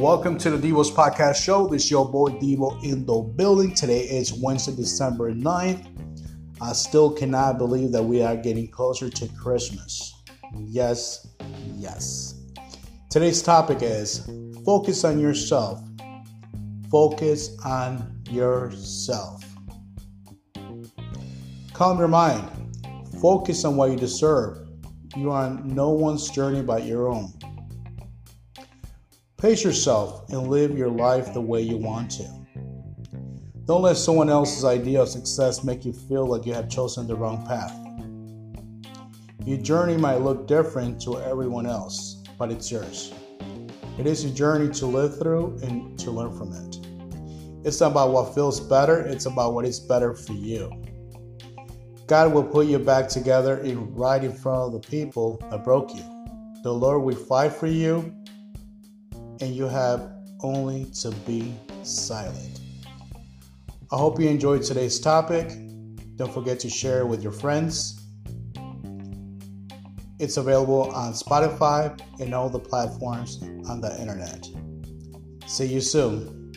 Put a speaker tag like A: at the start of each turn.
A: Welcome to the Devos Podcast Show. This is your boy Devo in the building. Today is Wednesday, December 9th. I still cannot believe that we are getting closer to Christmas. Yes, yes. Today's topic is focus on yourself. Focus on yourself. Calm your mind. Focus on what you deserve. You are on no one's journey but your own. Pace yourself and live your life the way you want to. Don't let someone else's idea of success make you feel like you have chosen the wrong path. Your journey might look different to everyone else, but it's yours. It is your journey to live through and to learn from it. It's not about what feels better, it's about what is better for you. God will put you back together in right in front of the people that broke you. The Lord will fight for you and you have only to be silent. I hope you enjoyed today's topic. Don't forget to share it with your friends. It's available on Spotify and all the platforms on the internet. See you soon.